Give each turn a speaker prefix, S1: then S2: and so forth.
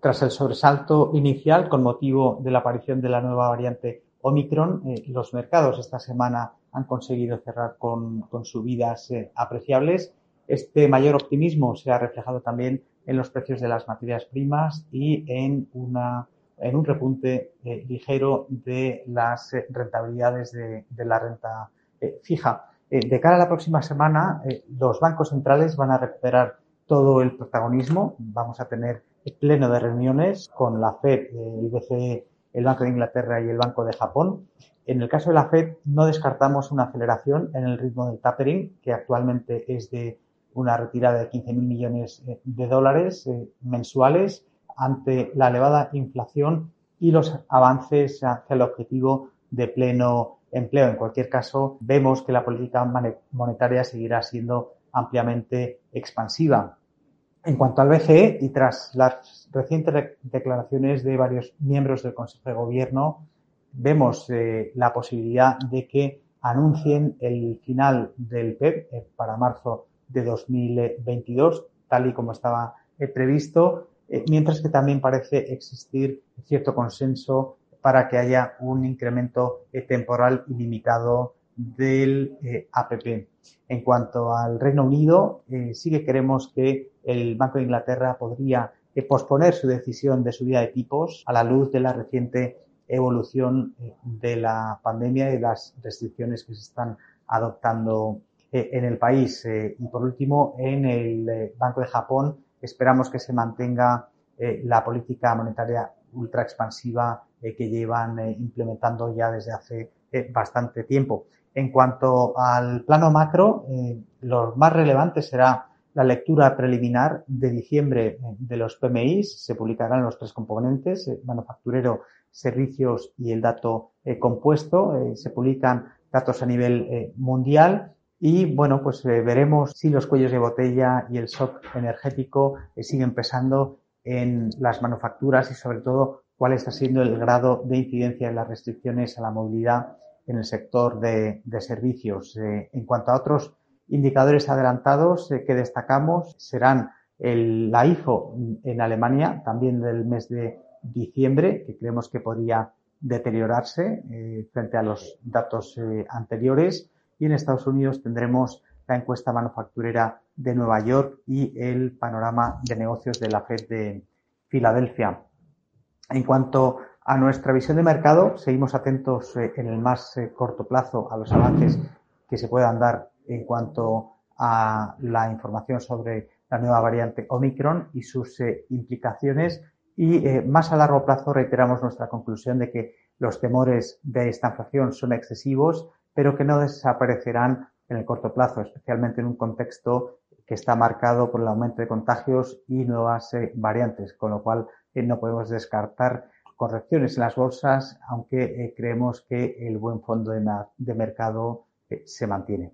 S1: tras el sobresalto inicial con motivo de la aparición de la nueva variante Omicron, eh, los mercados esta semana han conseguido cerrar con, subidas eh, apreciables. Este mayor optimismo se ha reflejado también en los precios de las materias primas y en, una, en un repunte eh, ligero de las rentabilidades de, la renta fija. de cara a la próxima semana, los bancos centrales van a recuperar todo el protagonismo. Vamos a tener pleno de reuniones con la FED, el BCE el Banco de Inglaterra y el Banco de Japón. En el caso de la Fed, no descartamos una aceleración en el ritmo del tapering, que actualmente es de una retirada de 15.000 millones eh, de dólares eh, mensuales ante la elevada inflación y los avances hacia el objetivo de pleno empleo. En cualquier caso, vemos que la política monetaria seguirá siendo ampliamente expansiva. En cuanto al BCE, y tras las recientes declaraciones de varios miembros del Consejo de Gobierno, vemos eh, la posibilidad de que anuncien el final del PEP e eh, para marzo de 2022, tal y como estaba eh, previsto, mientras que también parece existir cierto consenso para que haya un incremento temporal ilimitado del APP. En cuanto al Reino Unido, sí que queremos que el Banco de Inglaterra podría eh, posponer su decisión de subida de tipos a la luz de la reciente evolución eh, de la pandemia y las restricciones que se están adoptando eh, en el país. Y por último, en el Banco de Japón esperamos que se mantenga la política monetaria ultra expansiva que llevan implementando ya desde hace bastante tiempo. En cuanto al plano macro, lo más relevante será la lectura preliminar de diciembre eh, de los PMI. Se publicarán los tres componentes, eh, manufacturero, servicios y el dato eh, compuesto. se publican datos a nivel mundial y bueno, pues veremos si los cuellos de botella y el shock energético siguen pesando en las manufacturas y sobre todo cuál está siendo el grado de incidencia de las restricciones a la movilidad en el sector de, servicios. en cuanto a otros Indicadores adelantados eh, que destacamos serán el, la IFO en Alemania, también del mes de diciembre, que creemos que podría deteriorarse eh, frente a los datos eh, anteriores. Y en Estados Unidos tendremos la encuesta manufacturera de Nueva York y el panorama de negocios de la Fed de Filadelfia. En cuanto a nuestra visión de mercado, seguimos atentos en el más corto plazo a los avances que se puedan dar en cuanto a la información sobre la nueva variante Omicron y sus eh, implicaciones. Y eh, más a largo plazo reiteramos nuestra conclusión de que los temores de esta inflación son excesivos, pero que no desaparecerán en el corto plazo, especialmente en un contexto que está marcado por el aumento de contagios y nuevas eh, variantes, con lo cual no podemos descartar correcciones en las bolsas, aunque creemos que el buen fondo de mercado se mantiene.